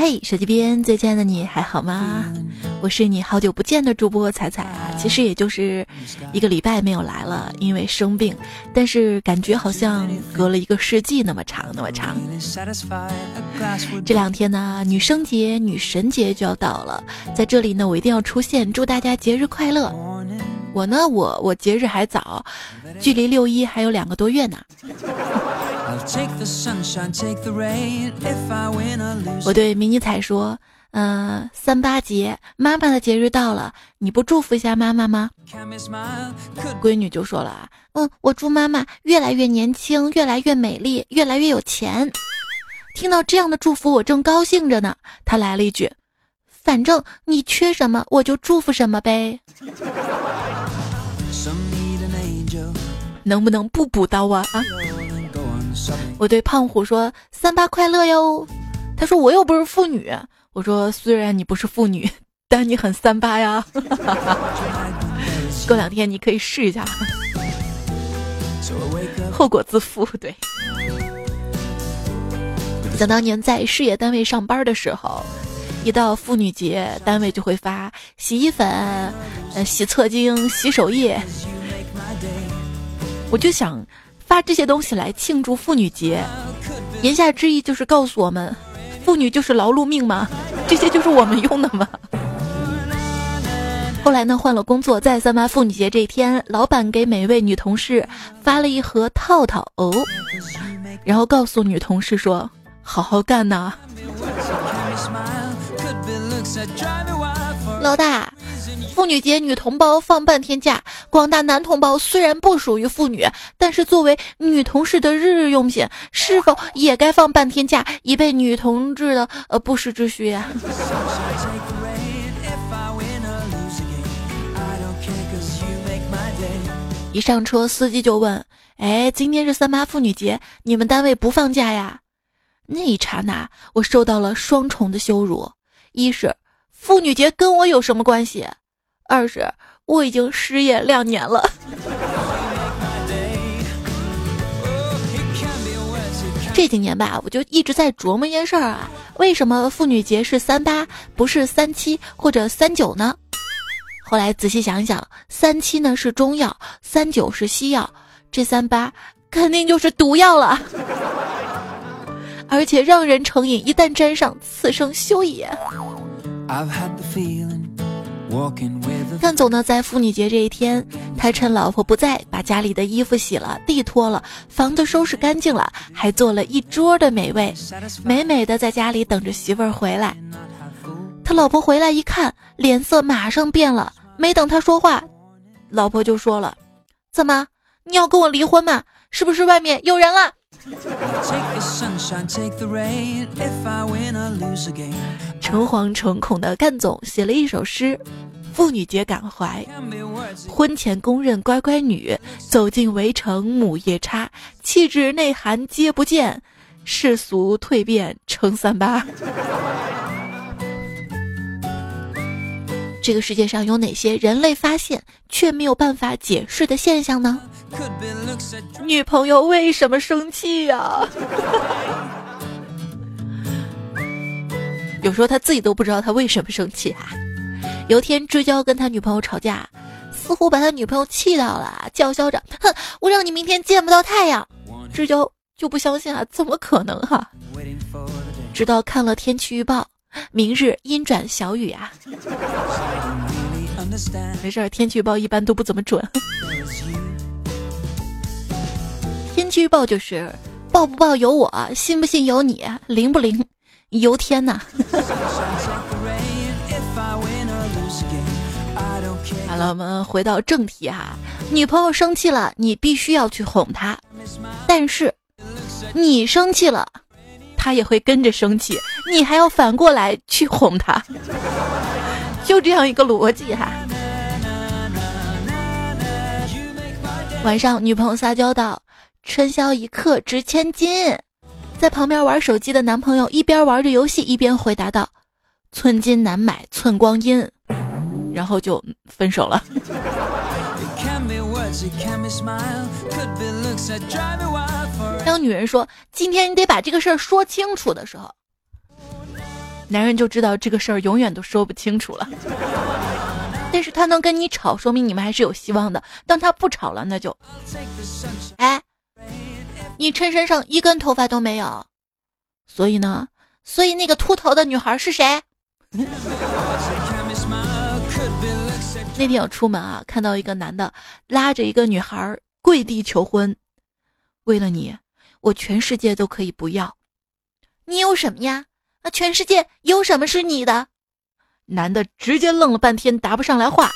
嗨，手机边最亲爱的你还好吗？我是你好久不见的主播彩彩啊，其实也就是一个礼拜没有来了，因为生病，但是感觉好像隔了一个世纪那么长那么长。这两天呢，女生节、女神节就要到了，在这里呢，我一定要出现，祝大家节日快乐。我呢，我我节日还早，距离六一还有两个多月呢。我对迷你彩说：“嗯，三八节，妈妈的节日到了，你不祝福一下妈妈吗？”闺女就说了：“嗯，我祝妈妈越来越年轻，越来越美丽，越来越有钱。”听到这样的祝福，我正高兴着呢，她来了一句：“反正你缺什么，我就祝福什么呗。”能不能不补刀啊？啊！我对胖虎说：“三八快乐哟！”他说：“我又不是妇女。”我说：“虽然你不是妇女，但你很三八呀。”过两天你可以试一下，后果自负。对。想当年在事业单位上班的时候，一到妇女节，单位就会发洗衣粉、呃洗厕巾、洗手液。我就想发这些东西来庆祝妇女节，言下之意就是告诉我们，妇女就是劳碌命吗？这些就是我们用的吗？后来呢，换了工作，在三八妇女节这一天，老板给每位女同事发了一盒套套哦，然后告诉女同事说：“好好干呐。”老大。妇女节，女同胞放半天假。广大男同胞虽然不属于妇女，但是作为女同事的日日用品，是否也该放半天假，以备女同志的呃不时之需呀？一上车，司机就问：“哎，今天是三八妇女节，你们单位不放假呀？”那一刹那，我受到了双重的羞辱：一是妇女节跟我有什么关系？二是我已经失业两年了。这几年吧，我就一直在琢磨一件事儿啊，为什么妇女节是三八，不是三七或者三九呢？后来仔细想想，三七呢是中药，三九是西药，这三八肯定就是毒药了，而且让人成瘾，一旦沾上，此生休也。干总呢，在妇女节这一天，他趁老婆不在，把家里的衣服洗了，地拖了，房子收拾干净了，还做了一桌的美味，美美的在家里等着媳妇儿回来。他老婆回来一看，脸色马上变了，没等他说话，老婆就说了：“怎么，你要跟我离婚吗？是不是外面有人了？”诚惶诚恐的干总写了一首诗：妇女节感怀，婚前公认乖乖女，走进围城母夜叉，气质内涵皆不见，世俗蜕变成三八。这个世界上有哪些人类发现却没有办法解释的现象呢？女朋友为什么生气呀？有时候他自己都不知道他为什么生气啊。有天志娇跟他女朋友吵架，似乎把他女朋友气到了，叫嚣着：“哼，我让你明天见不到太阳。”志娇就不相信啊，怎么可能哈？直到看了天气预报，明日阴转小雨啊。没事儿，天气预报一般都不怎么准。天气预报就是报不报由我，信不信由你，灵不灵由天呐。好了，我们回到正题哈。女朋友生气了，你必须要去哄她，但是你生气了，她也会跟着生气，你还要反过来去哄她，就这样一个逻辑哈。晚上，女朋友撒娇道。春宵一刻值千金，在旁边玩手机的男朋友一边玩着游戏一边回答道：“寸金难买寸光阴。”然后就分手了。当女人说“今天你得把这个事儿说清楚”的时候，男人就知道这个事儿永远都说不清楚了。但是他能跟你吵，说明你们还是有希望的。当他不吵了，那就，哎，你衬衫上一根头发都没有，所以呢，所以那个秃头的女孩是谁？那天我出门啊，看到一个男的拉着一个女孩跪地求婚，为了你，我全世界都可以不要。你有什么呀？那全世界有什么是你的？男的直接愣了半天，答不上来话。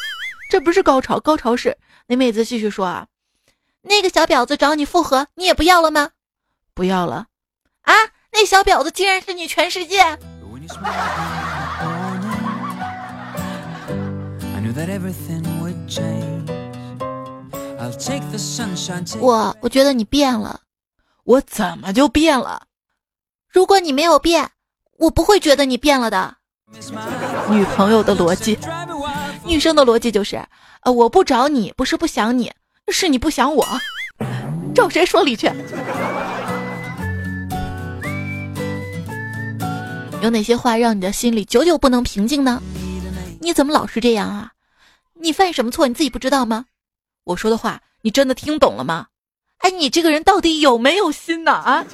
这不是高潮，高潮是那妹子继续说啊，那个小婊子找你复合，你也不要了吗？不要了。啊，那小婊子竟然是你全世界。我我觉得你变了，我怎么就变了？如果你没有变，我不会觉得你变了的。女朋友的逻辑，女生的逻辑就是，呃，我不找你不是不想你，是你不想我。找谁说理去？有哪些话让你的心里久久不能平静呢？你怎么老是这样啊？你犯什么错你自己不知道吗？我说的话你真的听懂了吗？哎，你这个人到底有没有心呢？啊？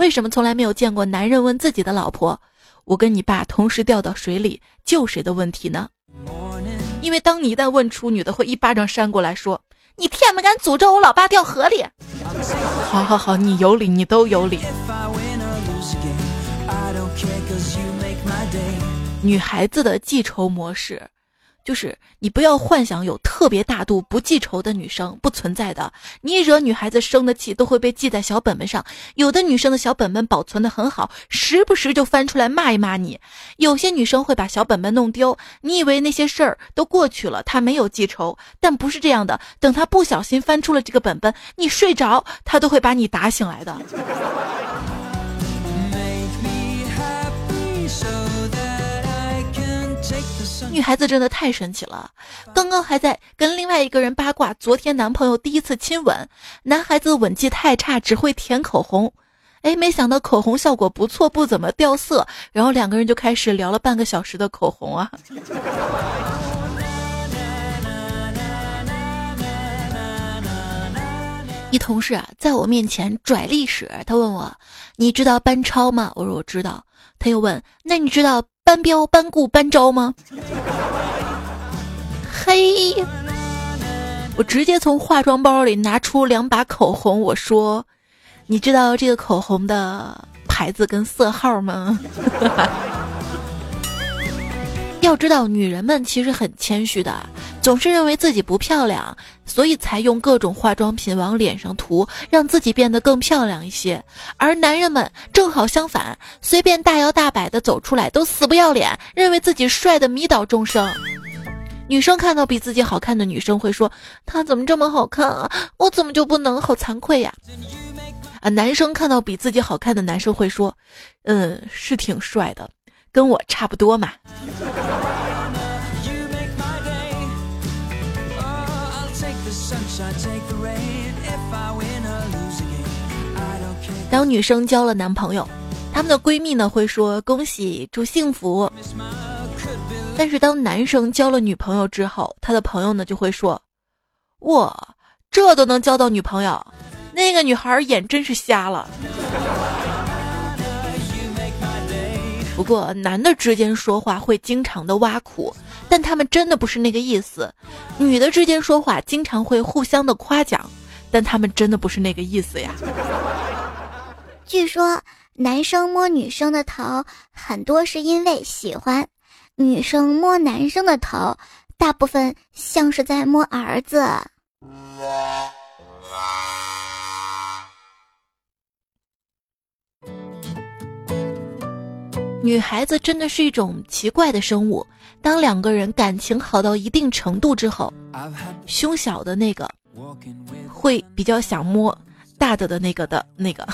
为什么从来没有见过男人问自己的老婆：“我跟你爸同时掉到水里，救谁的问题呢？”因为当你一旦问出，女的会一巴掌扇过来，说：“你天不敢诅咒我老爸掉河里。”好好好，你有理，你都有理。女孩子的记仇模式。就是你不要幻想有特别大度不记仇的女生不存在的，你惹女孩子生的气都会被记在小本本上。有的女生的小本本保存的很好，时不时就翻出来骂一骂你。有些女生会把小本本弄丢，你以为那些事儿都过去了，她没有记仇，但不是这样的。等她不小心翻出了这个本本，你睡着，她都会把你打醒来的。女孩子真的太神奇了，刚刚还在跟另外一个人八卦，昨天男朋友第一次亲吻，男孩子吻技太差，只会舔口红，哎，没想到口红效果不错，不怎么掉色，然后两个人就开始聊了半个小时的口红啊。一同事啊，在我面前拽历史，他问我，你知道班超吗？我说我知道。他又问，那你知道？班彪、班固、班昭吗？嘿，我直接从化妆包里拿出两把口红，我说：“你知道这个口红的牌子跟色号吗？”要知道，女人们其实很谦虚的，总是认为自己不漂亮，所以才用各种化妆品往脸上涂，让自己变得更漂亮一些。而男人们正好相反，随便大摇大摆的走出来都死不要脸，认为自己帅的迷倒众生。女生看到比自己好看的女生会说：“她怎么这么好看啊？我怎么就不能？好惭愧呀！”啊，男生看到比自己好看的男生会说：“嗯，是挺帅的。”跟我差不多嘛。当女生交了男朋友，她们的闺蜜呢会说恭喜祝幸福。但是当男生交了女朋友之后，他的朋友呢就会说，哇，这都能交到女朋友，那个女孩眼真是瞎了。不过，男的之间说话会经常的挖苦，但他们真的不是那个意思；女的之间说话经常会互相的夸奖，但他们真的不是那个意思呀。据说，男生摸女生的头，很多是因为喜欢；女生摸男生的头，大部分像是在摸儿子。女孩子真的是一种奇怪的生物。当两个人感情好到一定程度之后，胸小的那个会比较想摸大的的那个的那个。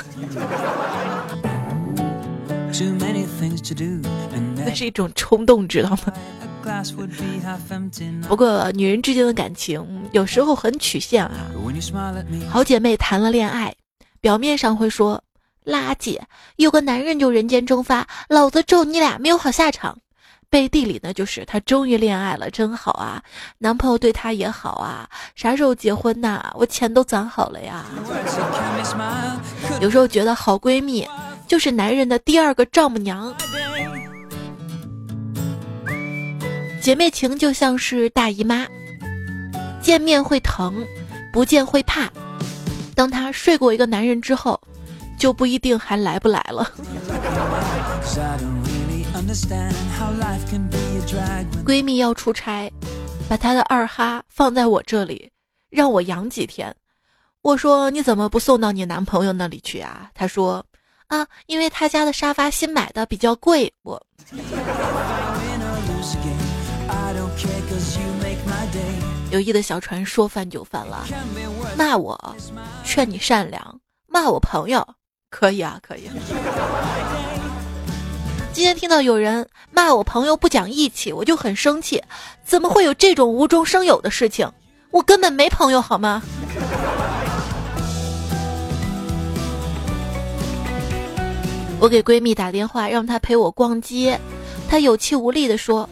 那是一种冲动，知道吗？不过女人之间的感情有时候很曲线啊。好姐妹谈了恋爱，表面上会说。垃圾，有个男人就人间蒸发，老子咒你俩没有好下场。背地里呢，就是她终于恋爱了，真好啊！男朋友对她也好啊，啥时候结婚呐？我钱都攒好了呀。有时候觉得好闺蜜就是男人的第二个丈母娘。姐妹情就像是大姨妈，见面会疼，不见会怕。当她睡过一个男人之后，就不一定还来不来了。闺蜜要出差，把她的二哈放在我这里，让我养几天。我说你怎么不送到你男朋友那里去啊？她说啊，因为他家的沙发新买的比较贵。我友谊的小船说翻就翻了，骂我，劝你善良，骂我朋友，可以啊，可以。今天听到有人骂我朋友不讲义气，我就很生气。怎么会有这种无中生有的事情？我根本没朋友，好吗？我给闺蜜打电话，让她陪我逛街。她有气无力地说：“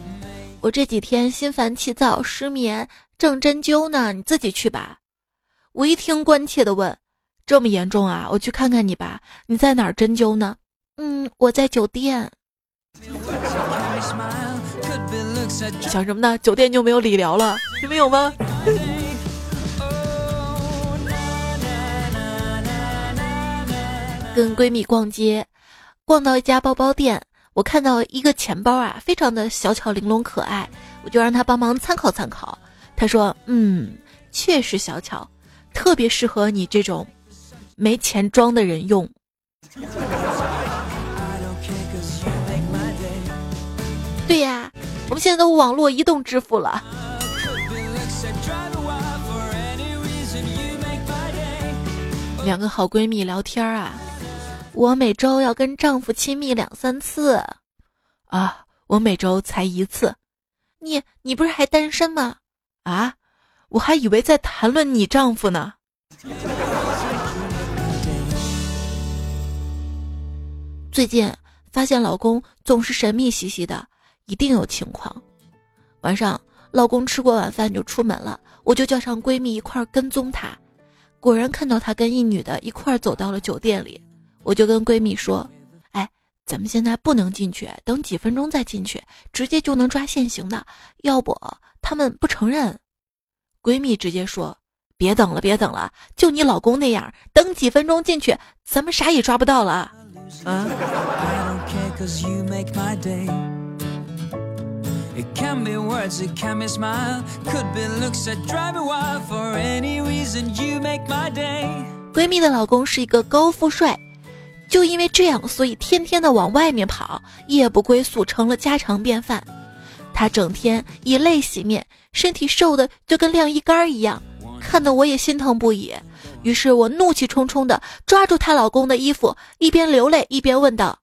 我这几天心烦气躁，失眠，正针灸呢，你自己去吧。”我一听，关切地问：“这么严重啊？我去看看你吧。你在哪儿针灸呢？”“嗯，我在酒店。”想什么呢？酒店就没有理疗了？你们有吗？跟闺蜜逛街，逛到一家包包店，我看到一个钱包啊，非常的小巧玲珑可爱，我就让她帮忙参考参考。她说：“嗯，确实小巧，特别适合你这种没钱装的人用。”对呀，我们现在都网络移动支付了。两个好闺蜜聊天啊，我每周要跟丈夫亲密两三次，啊，我每周才一次。你你不是还单身吗？啊，我还以为在谈论你丈夫呢。最近发现老公总是神秘兮兮的。一定有情况。晚上，老公吃过晚饭就出门了，我就叫上闺蜜一块跟踪他。果然看到他跟一女的一块走到了酒店里，我就跟闺蜜说：“哎，咱们现在不能进去，等几分钟再进去，直接就能抓现行的。要不他们不承认。”闺蜜直接说：“别等了，别等了，就你老公那样，等几分钟进去，咱们啥也抓不到了。”嗯。闺蜜的老公是一个高富帅，就因为这样，所以天天的往外面跑，夜不归宿成了家常便饭。他整天以泪洗面，身体瘦的就跟晾衣杆一样，看得我也心疼不已。于是我怒气冲冲的抓住她老公的衣服，一边流泪一边问道：“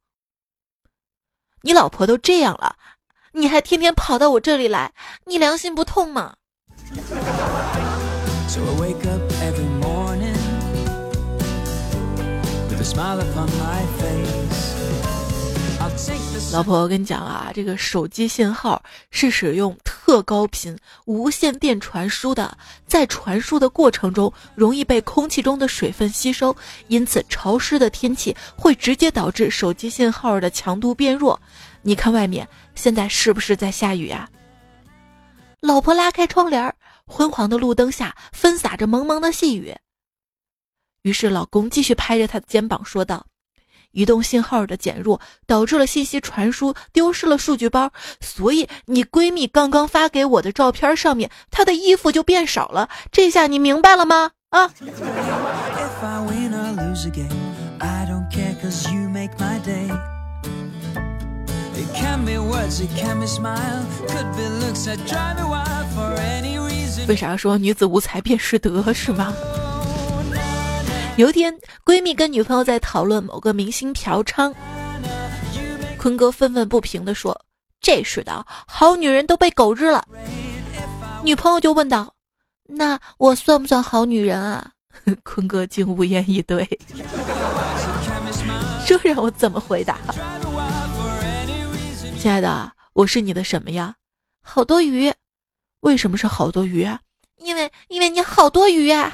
你老婆都这样了？”你还天天跑到我这里来，你良心不痛吗？老婆，我跟你讲啊，这个手机信号是使用特高频无线电传输的，在传输的过程中容易被空气中的水分吸收，因此潮湿的天气会直接导致手机信号的强度变弱。你看外面现在是不是在下雨呀？老婆拉开窗帘，昏黄的路灯下分洒着蒙蒙的细雨。于是老公继续拍着她的肩膀说道：“移动信号的减弱导致了信息传输丢失了数据包，所以你闺蜜刚刚发给我的照片上面她的衣服就变少了。这下你明白了吗？啊！”为啥说女子无才便是德是吗？有一天，闺蜜跟女朋友在讨论某个明星嫖娼，坤哥愤愤不平地说：“这世道，好女人都被狗日了。”女朋友就问道：“那我算不算好女人啊？” 坤哥竟无言以对。这让我怎么回答？亲爱的，我是你的什么呀？好多鱼。为什么是好多鱼啊？因为因为你好多鱼啊。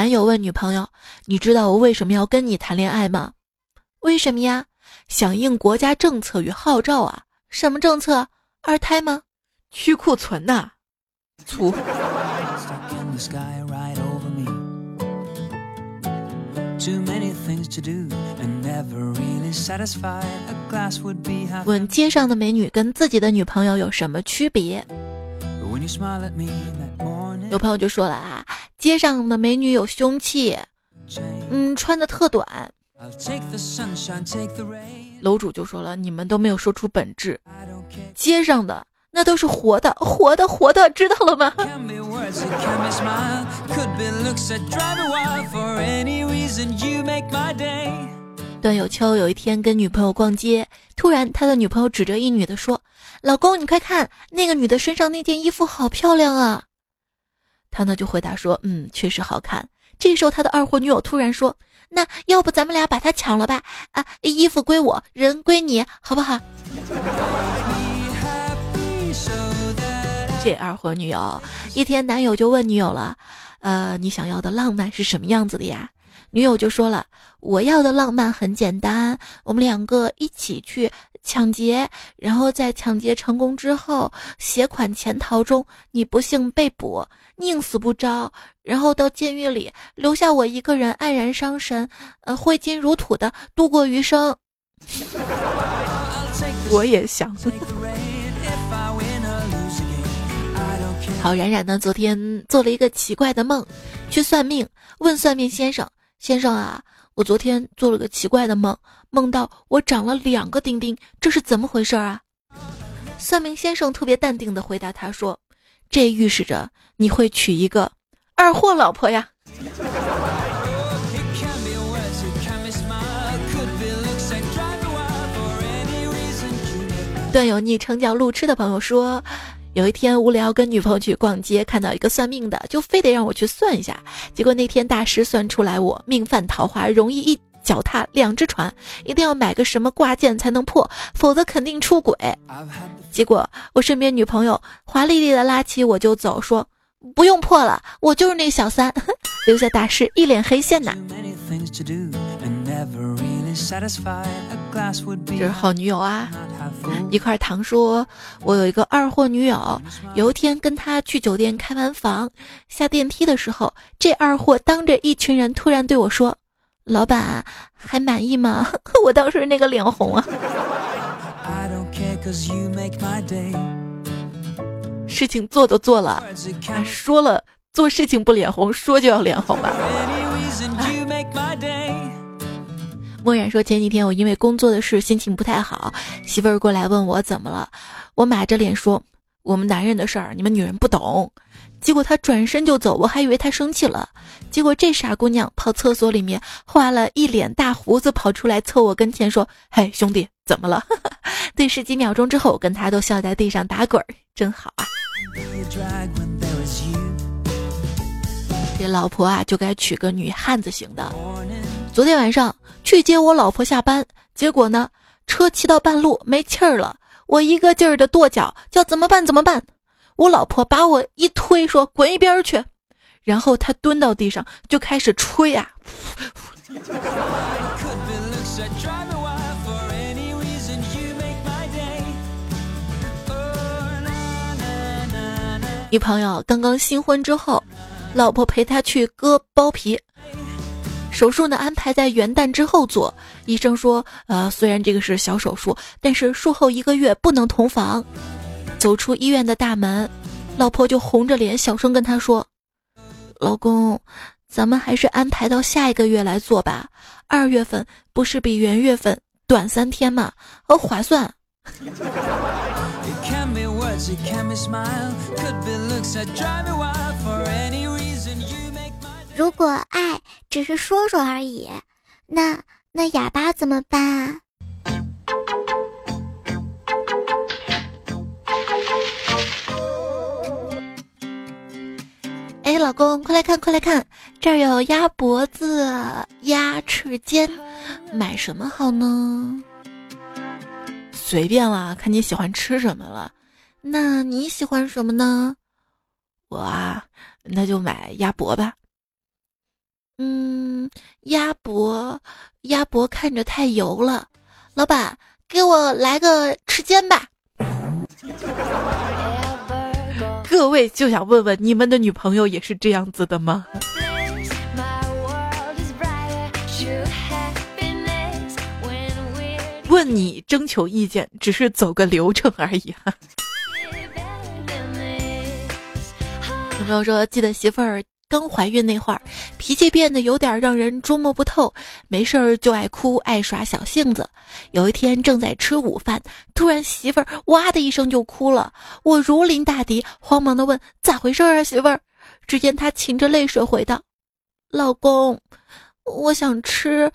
男友问女朋友：“你知道我为什么要跟你谈恋爱吗？”“为什么呀？”“响应国家政策与号召啊！”“什么政策？二胎吗？”“去库存呐。”“粗。”问街上的美女跟自己的女朋友有什么区别？有朋友就说了啊，街上的美女有凶器，嗯，穿的特短。楼主就说了，你们都没有说出本质，街上的那都是活的，活的，活的，知道了吗？段有秋有一天跟女朋友逛街，突然他的女朋友指着一女的说：“老公，你快看，那个女的身上那件衣服好漂亮啊！”他呢就回答说：“嗯，确实好看。”这时候他的二货女友突然说：“那要不咱们俩把她抢了吧？啊，衣服归我，人归你，好不好？”这二货女友一天，男友就问女友了：“呃，你想要的浪漫是什么样子的呀？”女友就说了：“我要的浪漫很简单，我们两个一起去抢劫，然后在抢劫成功之后携款潜逃中，你不幸被捕，宁死不招，然后到监狱里留下我一个人黯然伤神，呃，挥金如土的度过余生。我也想。好，冉冉呢，昨天做了一个奇怪的梦，去算命，问算命先生。先生啊，我昨天做了个奇怪的梦，梦到我长了两个丁丁，这是怎么回事啊？算命先生特别淡定的回答他说：“这预示着你会娶一个二货老婆呀。”段友昵称叫路痴的朋友说。有一天无聊跟女朋友去逛街，看到一个算命的，就非得让我去算一下。结果那天大师算出来我命犯桃花，容易一脚踏两只船，一定要买个什么挂件才能破，否则肯定出轨。结果我身边女朋友华丽丽的拉起我就走，说不用破了，我就是那个小三，留下大师一脸黑线呐。这是好女友啊！一块糖说：“我有一个二货女友，有一天跟他去酒店开完房，下电梯的时候，这二货当着一群人突然对我说：‘老板还满意吗？’ 我当时那个脸红啊！事情做都做了，说了做事情不脸红，说就要脸红吧。”默然说：“前几天我因为工作的事心情不太好，媳妇儿过来问我怎么了，我马着脸说我们男人的事儿你们女人不懂。结果他转身就走，我还以为他生气了。结果这傻姑娘跑厕所里面画了一脸大胡子，跑出来凑我跟前说：‘嘿，兄弟，怎么了？’ 对视几秒钟之后，我跟他都笑在地上打滚儿，真好啊！这老婆啊，就该娶个女汉子型的。”昨天晚上去接我老婆下班，结果呢，车骑到半路没气儿了，我一个劲儿的跺脚，叫怎么办怎么办？我老婆把我一推，说滚一边去，然后她蹲到地上就开始吹呀。女朋友刚刚新婚之后，老婆陪他去割包皮。手术呢安排在元旦之后做，医生说，呃，虽然这个是小手术，但是术后一个月不能同房。走出医院的大门，老婆就红着脸小声跟他说：“老公，咱们还是安排到下一个月来做吧，二月份不是比元月份短三天吗？哦，划算。”如果爱只是说说而已，那那哑巴怎么办啊？哎，老老公，快来看，快来看，这儿有鸭脖子、鸭翅尖，买什么好呢？随便啦，看你喜欢吃什么了。那你喜欢什么呢？我啊，那就买鸭脖吧。嗯，鸭脖，鸭脖看着太油了。老板，给我来个翅尖吧。各位就想问问，你们的女朋友也是这样子的吗？问你征求意见，只是走个流程而已哈。有朋友说，记得媳妇儿刚怀孕那会儿，脾气变得有点让人捉摸不透，没事儿就爱哭，爱耍小性子。有一天正在吃午饭，突然媳妇儿哇的一声就哭了，我如临大敌，慌忙的问咋回事啊，媳妇儿？只见她噙着泪水回道：“老公，我想吃，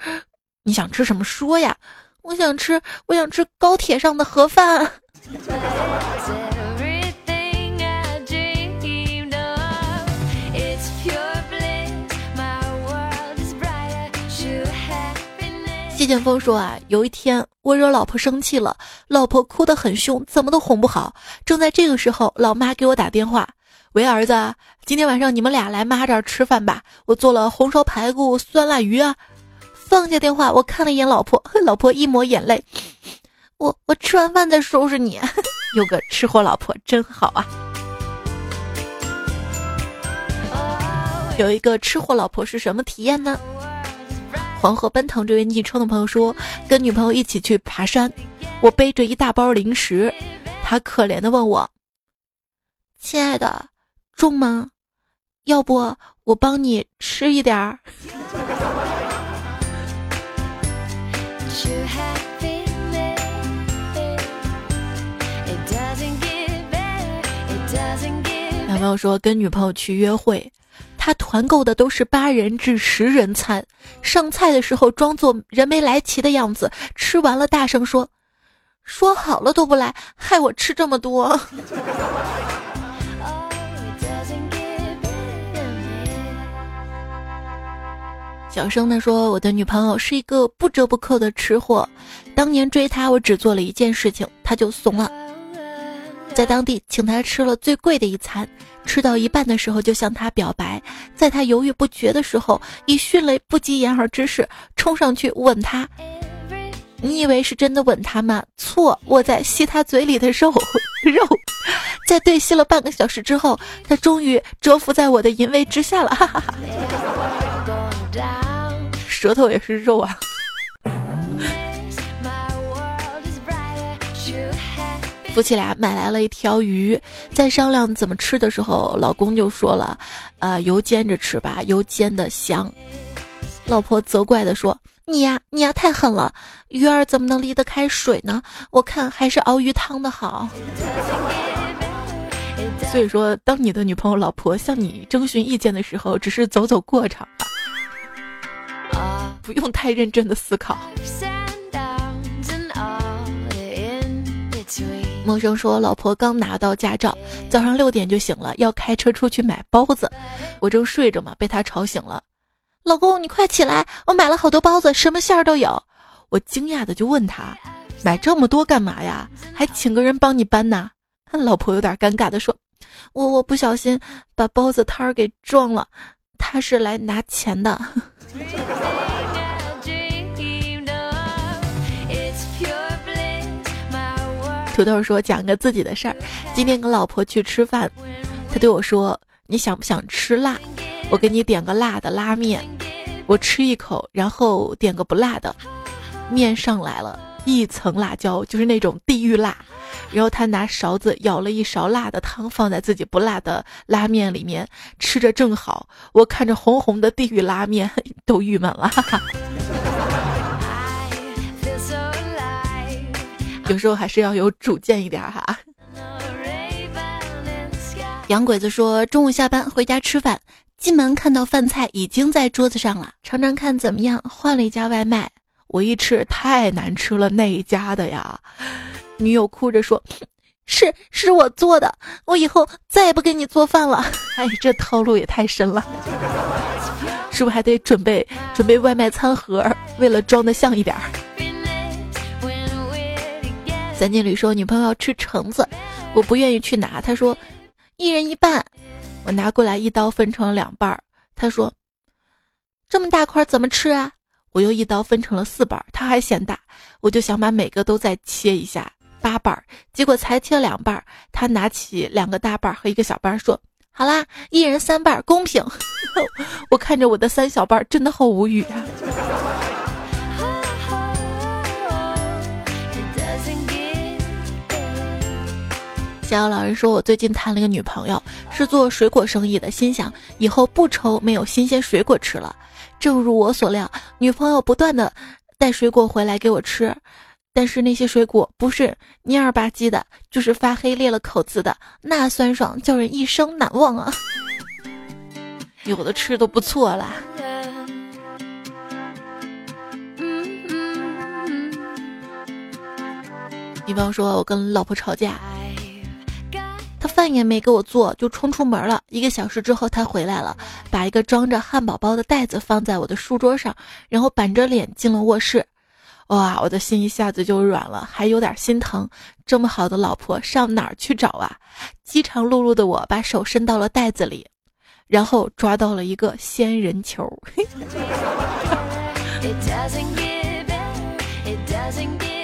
你想吃什么说呀？我想吃，我想吃高铁上的盒饭。” 谢剑锋说啊，有一天我惹老婆生气了，老婆哭得很凶，怎么都哄不好。正在这个时候，老妈给我打电话：“喂，儿子，今天晚上你们俩来妈这儿吃饭吧，我做了红烧排骨、酸辣鱼啊。”放下电话，我看了一眼老婆，老婆一抹眼泪：“我我吃完饭再收拾你。”有个吃货老婆真好啊！有一个吃货老婆是什么体验呢？黄河奔腾这位昵称的朋友说，跟女朋友一起去爬山，我背着一大包零食，他可怜的问我：“亲爱的，重吗？要不我帮你吃一点儿。”男朋友说跟女朋友去约会。他团购的都是八人至十人餐，上菜的时候装作人没来齐的样子，吃完了大声说：“说好了都不来，害我吃这么多。”小声的说：“我的女朋友是一个不折不扣的吃货，当年追她，我只做了一件事情，她就怂了。”在当地请他吃了最贵的一餐，吃到一半的时候就向他表白，在他犹豫不决的时候，以迅雷不及掩耳之势冲上去吻他。你以为是真的吻他吗？错，我在吸他嘴里的肉肉。在对吸了半个小时之后，他终于折服在我的淫威之下了，哈哈哈。舌头也是肉啊。夫妻俩买来了一条鱼，在商量怎么吃的时候，老公就说了：“呃，油煎着吃吧，油煎的香。”老婆责怪的说：“你呀，你呀，太狠了，鱼儿怎么能离得开水呢？我看还是熬鱼汤的好。”所以说，当你的女朋友、老婆向你征询意见的时候，只是走走过场吧，不用太认真的思考。陌生说：“老婆刚拿到驾照，早上六点就醒了，要开车出去买包子。我正睡着嘛，被他吵醒了。老公，你快起来，我买了好多包子，什么馅儿都有。我惊讶的就问他，买这么多干嘛呀？还请个人帮你搬呢？老婆有点尴尬的说：我我不小心把包子摊儿给撞了，他是来拿钱的。”土豆说：“讲个自己的事儿，今天跟老婆去吃饭，他对我说：‘你想不想吃辣？我给你点个辣的拉面。’我吃一口，然后点个不辣的。面上来了一层辣椒，就是那种地狱辣。然后他拿勺子舀了一勺辣的汤，放在自己不辣的拉面里面，吃着正好。我看着红红的地狱拉面，都郁闷了。”哈哈。有时候还是要有主见一点哈。洋鬼子说，中午下班回家吃饭，进门看到饭菜已经在桌子上了，尝尝看怎么样？换了一家外卖，我一吃太难吃了，那一家的呀。女友哭着说：“是是我做的，我以后再也不给你做饭了。哎，这套路也太深了，是不是还得准备准备外卖餐盒，为了装的像一点儿？三金旅说女朋友要吃橙子，我不愿意去拿，他说一人一半，我拿过来一刀分成了两半儿，他说这么大块怎么吃啊？我又一刀分成了四瓣，他还嫌大，我就想把每个都再切一下，八瓣儿，结果才切了两瓣儿。他拿起两个大瓣儿和一个小瓣儿说：“好啦，一人三瓣，公平。”我看着我的三小瓣儿，真的好无语啊。逍遥老人说：“我最近谈了个女朋友，是做水果生意的，心想以后不愁没有新鲜水果吃了。”正如我所料，女朋友不断的带水果回来给我吃，但是那些水果不是蔫儿吧唧的，就是发黑裂了口子的，那酸爽叫人一生难忘啊！有的吃都不错啦。比方说，我跟老婆吵架。饭也没给我做，就冲出门了。一个小时之后，他回来了，把一个装着汉堡包的袋子放在我的书桌上，然后板着脸进了卧室。哇，我的心一下子就软了，还有点心疼。这么好的老婆上哪儿去找啊？饥肠辘辘的我把手伸到了袋子里，然后抓到了一个仙人球。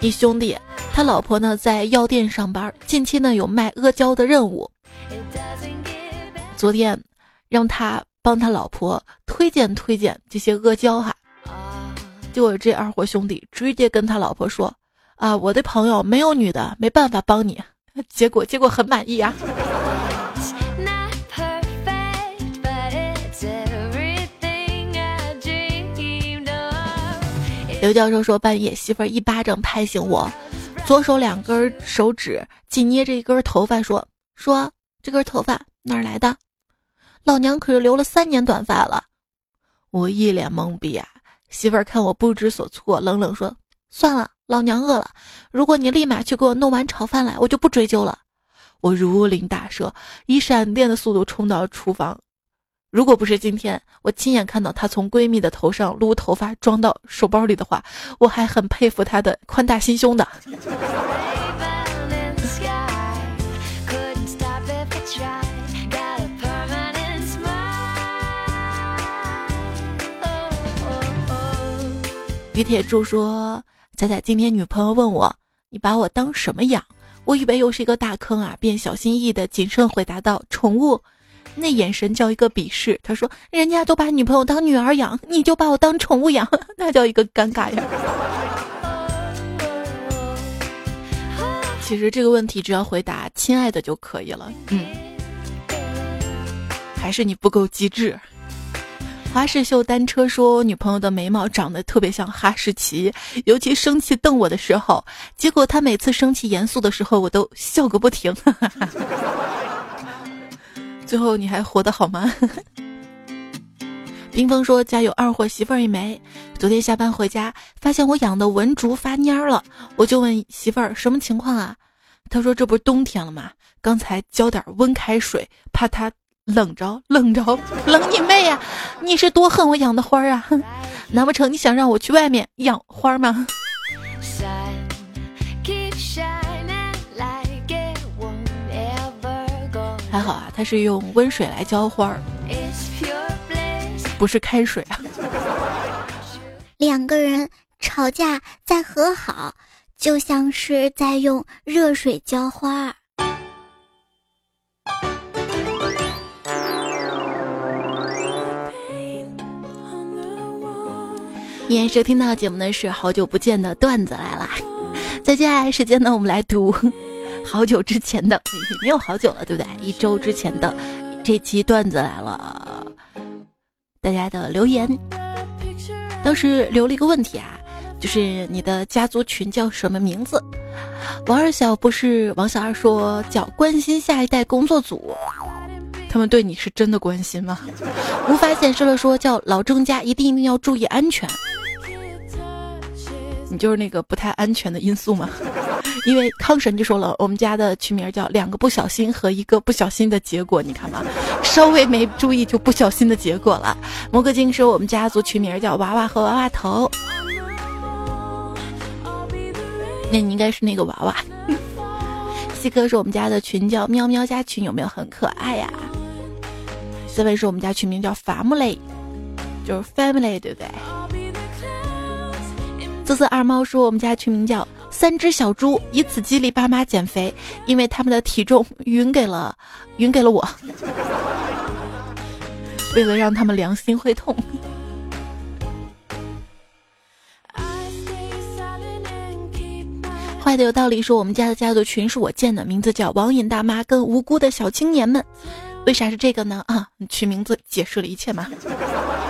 一兄弟，他老婆呢在药店上班，近期呢有卖阿胶的任务。昨天让他帮他老婆推荐推荐这些阿胶哈，结果这二货兄弟直接跟他老婆说：“啊，我的朋友没有女的，没办法帮你。”结果结果很满意啊。刘教授说：“半夜媳妇儿一巴掌拍醒我，左手两根手指紧捏着一根头发，说：‘说这根头发哪儿来的？老娘可是留了三年短发了。’我一脸懵逼啊！媳妇儿看我不知所措，冷冷说：‘算了，老娘饿了。如果你立马去给我弄碗炒饭来，我就不追究了。’我如临大赦，以闪电的速度冲到厨房。”如果不是今天我亲眼看到她从闺蜜的头上撸头发装到手包里的话，我还很佩服她的宽大心胸的。于铁柱说：“仔仔，今天女朋友问我，你把我当什么养？我以为又是一个大坑啊，便小心翼翼的谨慎回答道：宠物。”那眼神叫一个鄙视。他说：“人家都把女朋友当女儿养，你就把我当宠物养，那叫一个尴尬呀。”其实这个问题只要回答“亲爱的”就可以了。嗯，还是你不够机智。花式秀单车说：“女朋友的眉毛长得特别像哈士奇，尤其生气瞪我的时候，结果她每次生气严肃的时候，我都笑个不停。” 最后你还活得好吗？冰峰说家有二货媳妇儿一枚，昨天下班回家发现我养的文竹发蔫了，我就问媳妇儿什么情况啊？他说这不是冬天了吗？刚才浇点温开水，怕它冷着，冷着，冷你妹呀！你是多恨我养的花儿啊？难不成你想让我去外面养花吗？还好啊，他是用温水来浇花儿，不是开水啊。两个人吵架再和好，就像是在用热水浇花。依然收听到节目的是好久不见的段子来啦，在接下来时间呢，我们来读。好久之前的，没有好久了，对不对？一周之前的这期段子来了，大家的留言，当时留了一个问题啊，就是你的家族群叫什么名字？王二小不是王小二说叫关心下一代工作组，他们对你是真的关心吗？无法显示了说叫老郑家一定一定要注意安全。你就是那个不太安全的因素嘛。因为康神就说了，我们家的取名叫两个不小心和一个不小心的结果，你看嘛，稍微没注意就不小心的结果了。摩格金说我们家族取名叫娃娃和娃娃头，那你应该是那个娃娃。西哥说我们家的群叫喵喵家群，有没有很可爱呀？四位说我们家群名叫 family，就是 family，对不对？瑟瑟二猫说我们家群名叫。三只小猪以此激励爸妈减肥，因为他们的体重匀给了匀给了我，为了让他们良心会痛。坏的有道理，说我们家的家族群是我建的，名字叫网瘾大妈跟无辜的小青年们。为啥是这个呢？啊，取名字解释了一切吗？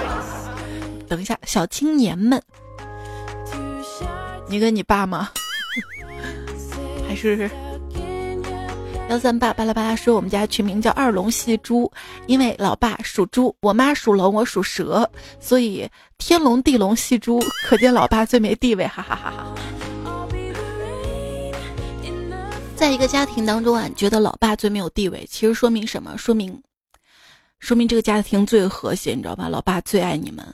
等一下，小青年们，你跟你爸吗？还是幺三八巴拉巴拉说，我们家取名叫二龙戏珠，因为老爸属猪，我妈属龙，我属蛇，所以天龙地龙戏珠，可见老爸最没地位，哈哈哈哈。在一个家庭当中啊，你觉得老爸最没有地位，其实说明什么？说明，说明这个家庭最和谐，你知道吧？老爸最爱你们。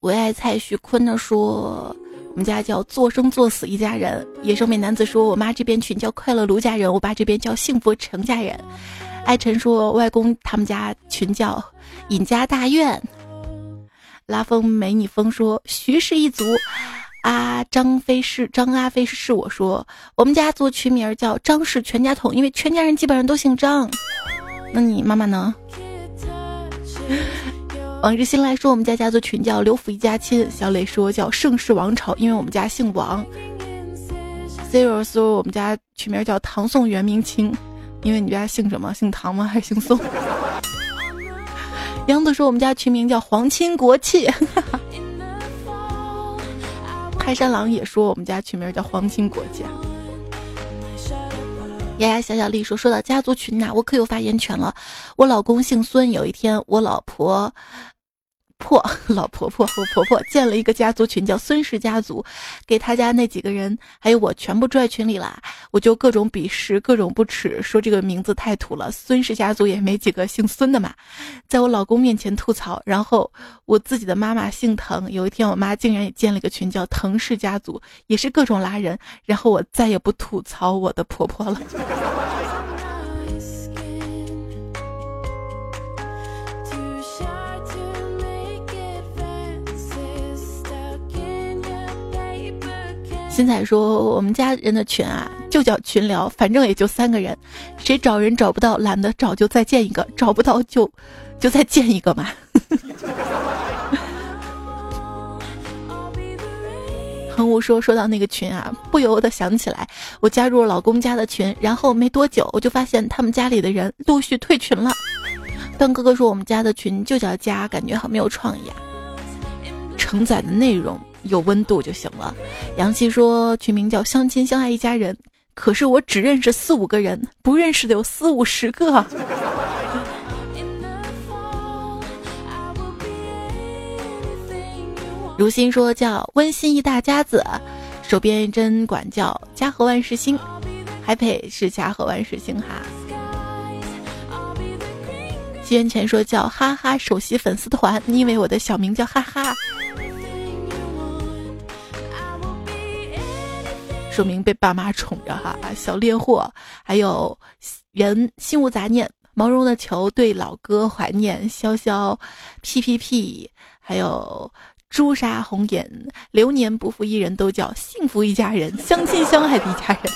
唯爱蔡徐坤的说。我们家叫做生做死一家人。野生美男子说，我妈这边群叫快乐卢家人，我爸这边叫幸福成家人。爱晨说，外公他们家群叫尹家大院。拉风美女风说，徐氏一族。啊，张飞是张阿飞是我说，我们家做群名叫张氏全家桶，因为全家人基本上都姓张。那你妈妈呢？往日新来说，我们家家族群叫刘府一家亲。小磊说叫盛世王朝，因为我们家姓王。Zero 说我们家取名叫唐宋元明清，因为你家姓什么？姓唐吗？还是姓宋？杨子说我们家群名叫皇亲国戚。泰山狼也说我们家群名叫皇亲国戚。丫丫小小丽说：“说到家族群呐，我可有发言权了。我老公姓孙，有一天我老婆。”婆 老婆婆和婆婆建了一个家族群，叫孙氏家族，给他家那几个人还有我全部拽群里啦。我就各种鄙视，各种不耻，说这个名字太土了。孙氏家族也没几个姓孙的嘛，在我老公面前吐槽。然后我自己的妈妈姓滕，有一天我妈竟然也建了一个群，叫滕氏家族，也是各种拉人。然后我再也不吐槽我的婆婆了。新彩说：“我们家人的群啊，就叫群聊，反正也就三个人，谁找人找不到，懒得找就再建一个，找不到就就再建一个嘛。”恒武说：“说到那个群啊，不由得想起来，我加入了老公家的群，然后没多久，我就发现他们家里的人陆续退群了。段哥哥说我们家的群就叫家，感觉好没有创意啊，承载的内容。”有温度就行了。杨希说群名叫相亲相爱一家人，可是我只认识四五个人，不认识的有四五十个。如新说叫温馨一大家子，手边一针管叫家和万事兴，还配是家和万事兴哈。西元前说叫哈哈首席粉丝团，你以为我的小名叫哈哈。说明被爸妈宠着哈，小猎货，还有人心无杂念，毛绒的球对老哥怀念，潇潇，P P P，还有朱砂红颜，流年不负一人，都叫幸福一家人，相亲相爱的一家人。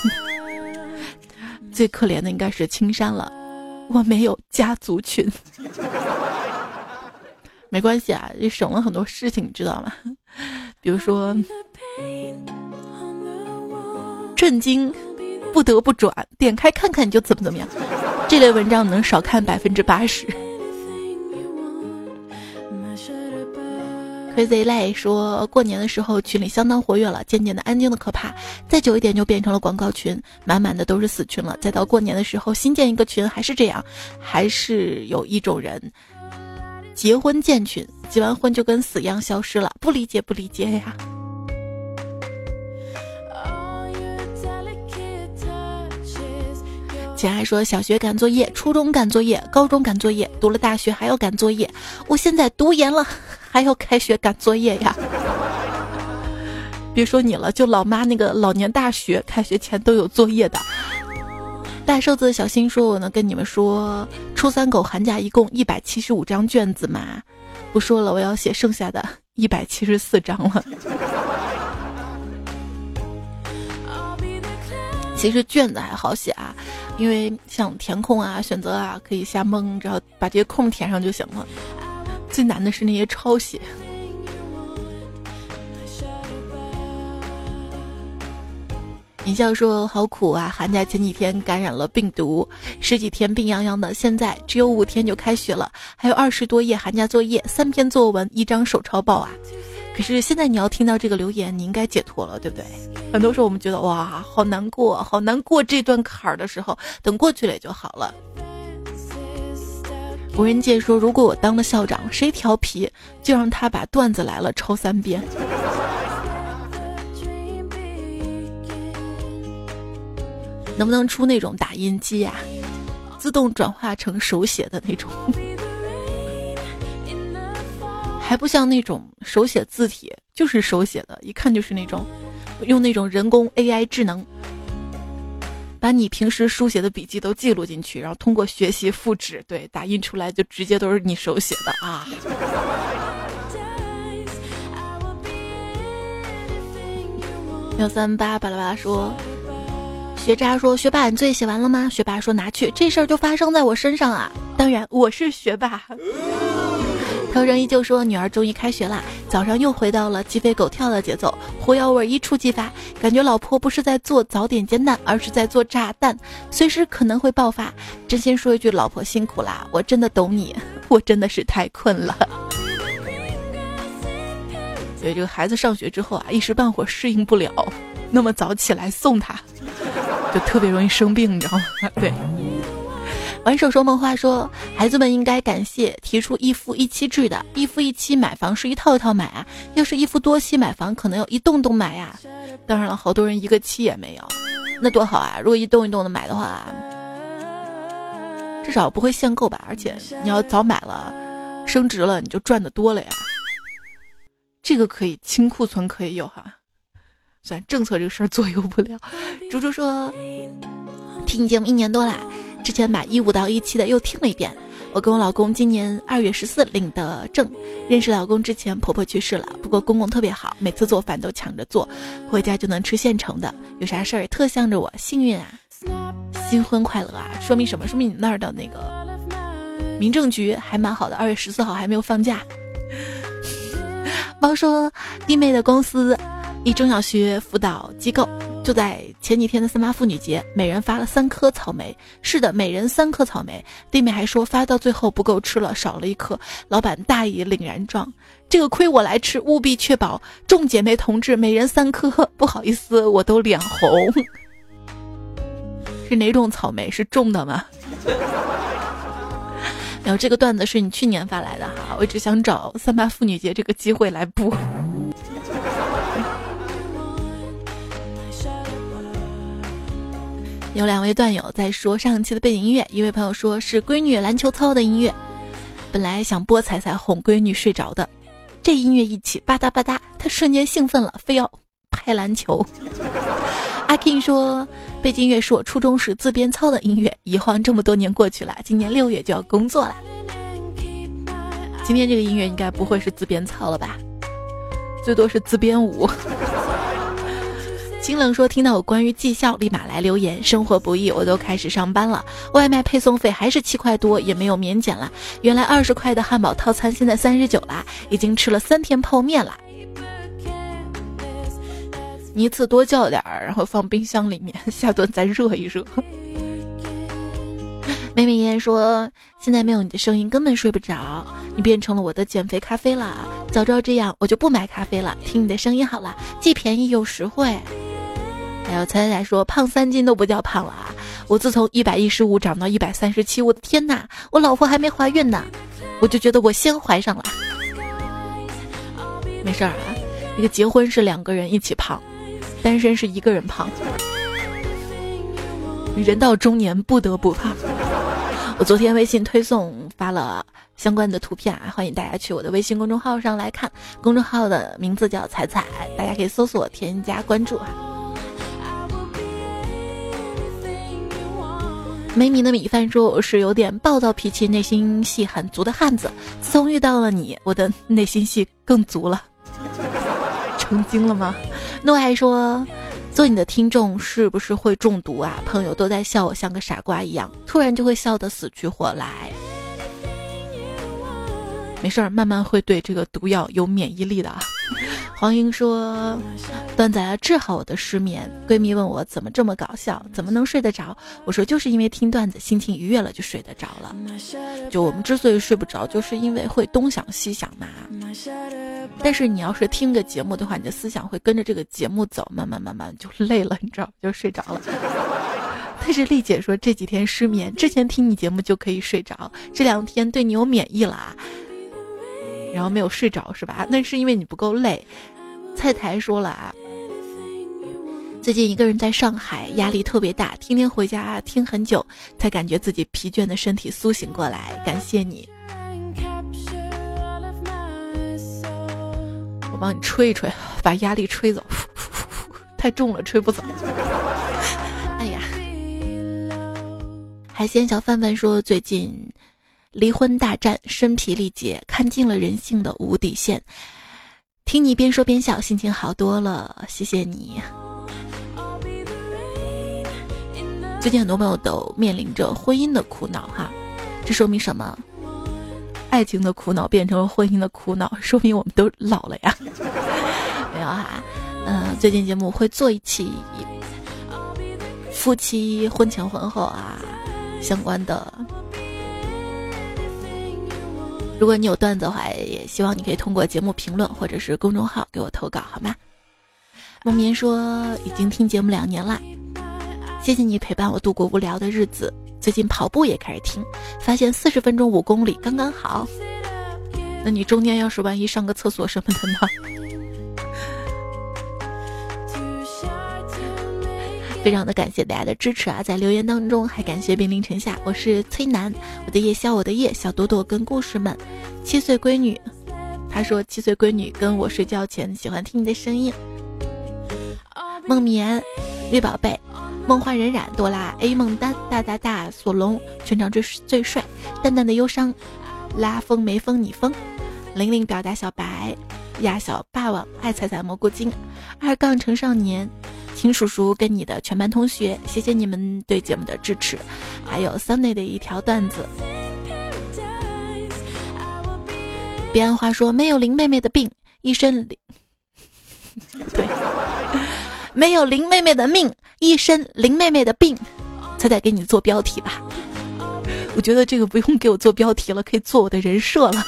最可怜的应该是青山了，我没有家族群，没关系啊，也省了很多事情，你知道吗？比如说。震惊，不得不转，点开看看你就怎么怎么样。这类文章能少看百分之八十。Crazy Lay 说过年的时候群里相当活跃了，渐渐的安静的可怕，再久一点就变成了广告群，满满的都是死群了。再到过年的时候新建一个群还是这样，还是有一种人结婚建群，结完婚就跟死一样消失了，不理解不理解呀。前还说小学赶作业，初中赶作业，高中赶作业，读了大学还要赶作业。我现在读研了，还要开学赶作业呀！别说你了，就老妈那个老年大学开学前都有作业的。大瘦子小新说：“我能跟你们说，初三狗寒假一共一百七十五张卷子吗？不说了，我要写剩下的一百七十四张了。”其实卷子还好写啊，因为像填空啊、选择啊，可以瞎蒙，只要把这些空填上就行了。最难的是那些抄写。你笑说好苦啊！寒假前几天感染了病毒，十几天病殃殃的，现在只有五天就开学了，还有二十多页寒假作业，三篇作文，一张手抄报啊！可是现在你要听到这个留言，你应该解脱了，对不对？很多时候我们觉得哇，好难过，好难过这段坎儿的时候，等过去了也就好了。无人界说，如果我当了校长，谁调皮就让他把段子来了抄三遍。能不能出那种打印机呀，自动转化成手写的那种？还不像那种手写字体，就是手写的，一看就是那种用那种人工 AI 智能，把你平时书写的笔记都记录进去，然后通过学习复制，对，打印出来就直接都是你手写的啊。幺三八巴拉巴说，学渣说学霸，你作业写完了吗？学霸说拿去，这事儿就发生在我身上啊。当然我是学霸。涛声依旧说：“女儿终于开学啦，早上又回到了鸡飞狗跳的节奏，火药味一触即发，感觉老婆不是在做早点煎蛋，而是在做炸弹，随时可能会爆发。真心说一句，老婆辛苦啦，我真的懂你，我真的是太困了。所以这个孩子上学之后啊，一时半会儿适应不了，那么早起来送他，就特别容易生病，你知道吗？对。”玩手说梦话说，孩子们应该感谢提出一夫一妻制的，一夫一妻买房是一套一套买啊，要是一夫多妻买房，可能要一栋栋买呀。当然了，好多人一个妻也没有，那多好啊！如果一栋一栋的买的话，至少不会限购吧？而且你要早买了，升值了你就赚的多了呀。这个可以清库存可以有哈，虽然政策这个事儿 左右不了。猪猪说，听你节目一年多啦。之前把一五到一七的又听了一遍。我跟我老公今年二月十四领的证。认识老公之前，婆婆去世了，不过公公特别好，每次做饭都抢着做，回家就能吃现成的。有啥事儿也特向着我，幸运啊！新婚快乐啊！说明什么？说明你那儿的那个民政局还蛮好的。二月十四号还没有放假。猫说弟妹的公司一中小学辅导机构。就在前几天的三八妇女节，每人发了三颗草莓。是的，每人三颗草莓。弟妹还说发到最后不够吃了，少了一颗。老板大义凛然状，这个亏我来吃，务必确保众姐妹同志每人三颗。不好意思，我都脸红。是哪种草莓？是种的吗？然后这个段子是你去年发来的哈，我一直想找三八妇女节这个机会来播。有两位段友在说上期的背景音乐，一位朋友说是闺女篮球操的音乐，本来想播彩彩哄闺女睡着的，这音乐一起吧嗒吧嗒，他瞬间兴奋了，非要拍篮球。阿 king 说背景音乐是我初中时自编操的音乐，一晃这么多年过去了，今年六月就要工作了。今天这个音乐应该不会是自编操了吧？最多是自编舞。清冷说：“听到我关于绩效，立马来留言。生活不易，我都开始上班了。外卖配送费还是七块多，也没有免减了。原来二十块的汉堡套餐现在三十九啦，已经吃了三天泡面了。你一次多叫点儿，然后放冰箱里面，下顿再热一热。”妹妹妍说：“现在没有你的声音，根本睡不着。你变成了我的减肥咖啡了。早知道这样，我就不买咖啡了，听你的声音好了，既便宜又实惠。”还有彩彩说胖三斤都不叫胖了啊！我自从一百一十五长到一百三十七，我的天哪！我老婆还没怀孕呢，我就觉得我先怀上了。没事儿啊，那个结婚是两个人一起胖，单身是一个人胖。人到中年不得不胖。我昨天微信推送发了相关的图片啊，欢迎大家去我的微信公众号上来看。公众号的名字叫彩彩，大家可以搜索添加关注啊。没米的米饭说我是有点暴躁脾气、内心戏很足的汉子。自从遇到了你，我的内心戏更足了。成精了吗？诺爱说。做你的听众是不是会中毒啊？朋友都在笑我像个傻瓜一样，突然就会笑得死去活来。没事儿，慢慢会对这个毒药有免疫力的。黄英说：“段子治好我的失眠。”闺蜜问我怎么这么搞笑，怎么能睡得着？我说就是因为听段子，心情愉悦了就睡得着了。就我们之所以睡不着，就是因为会东想西想嘛。但是你要是听个节目的话，你的思想会跟着这个节目走，慢慢慢慢就累了，你知道就睡着了。但是丽姐说这几天失眠，之前听你节目就可以睡着，这两天对你有免疫了啊。然后没有睡着是吧？那是因为你不够累。菜台说了啊，最近一个人在上海，压力特别大，天天回家听很久，才感觉自己疲倦的身体苏醒过来。感谢你，我帮你吹一吹，把压力吹走。太重了，吹不走。哎呀，海鲜小范范说最近。离婚大战，身疲力竭，看尽了人性的无底线。听你边说边笑，心情好多了，谢谢你。最近很多朋友都面临着婚姻的苦恼，哈，这说明什么？爱情的苦恼变成了婚姻的苦恼，说明我们都老了呀。没有哈，嗯，最近节目会做一期夫妻婚前婚后啊相关的。如果你有段子的话，也希望你可以通过节目评论或者是公众号给我投稿，好吗？梦眠说已经听节目两年了，谢谢你陪伴我度过无聊的日子。最近跑步也开始听，发现四十分钟五公里刚刚好。那你中间要是万一上个厕所什么的呢？非常的感谢大家的支持啊！在留言当中还感谢兵临城下，我是崔楠，我的夜宵，我的夜，小朵朵跟故事们，七岁闺女，她说七岁闺女跟我睡觉前喜欢听你的声音。梦眠，绿宝贝，梦幻冉冉，哆啦，A 梦丹，大大大，索隆，全场最最帅，淡淡的忧伤，拉风没风你疯，玲玲表达小白，亚小霸王，爱踩踩蘑菇精，二杠成少年。秦叔叔跟你的全班同学，谢谢你们对节目的支持。还有 Sunny 的一条段子。别按话说，没有林妹妹的病，一身林。对，没有林妹妹的命，一身林妹妹的病。才得给你做标题吧。我觉得这个不用给我做标题了，可以做我的人设了。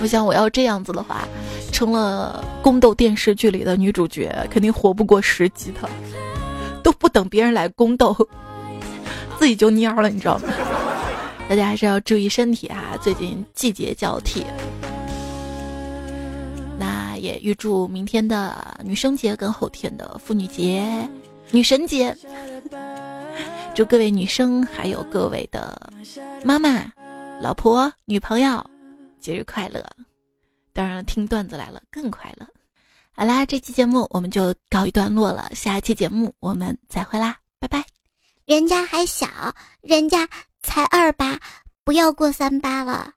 我想我要这样子的话。成了宫斗电视剧里的女主角，肯定活不过十集的，都不等别人来宫斗，自己就蔫了，你知道吗？大家还是要注意身体啊！最近季节交替，那也预祝明天的女生节跟后天的妇女节、女神节，祝各位女生还有各位的妈妈、老婆、女朋友节日快乐！当然，听段子来了更快乐。好啦，这期节目我们就告一段落了，下期节目我们再会啦，拜拜。人家还小，人家才二八，不要过三八了。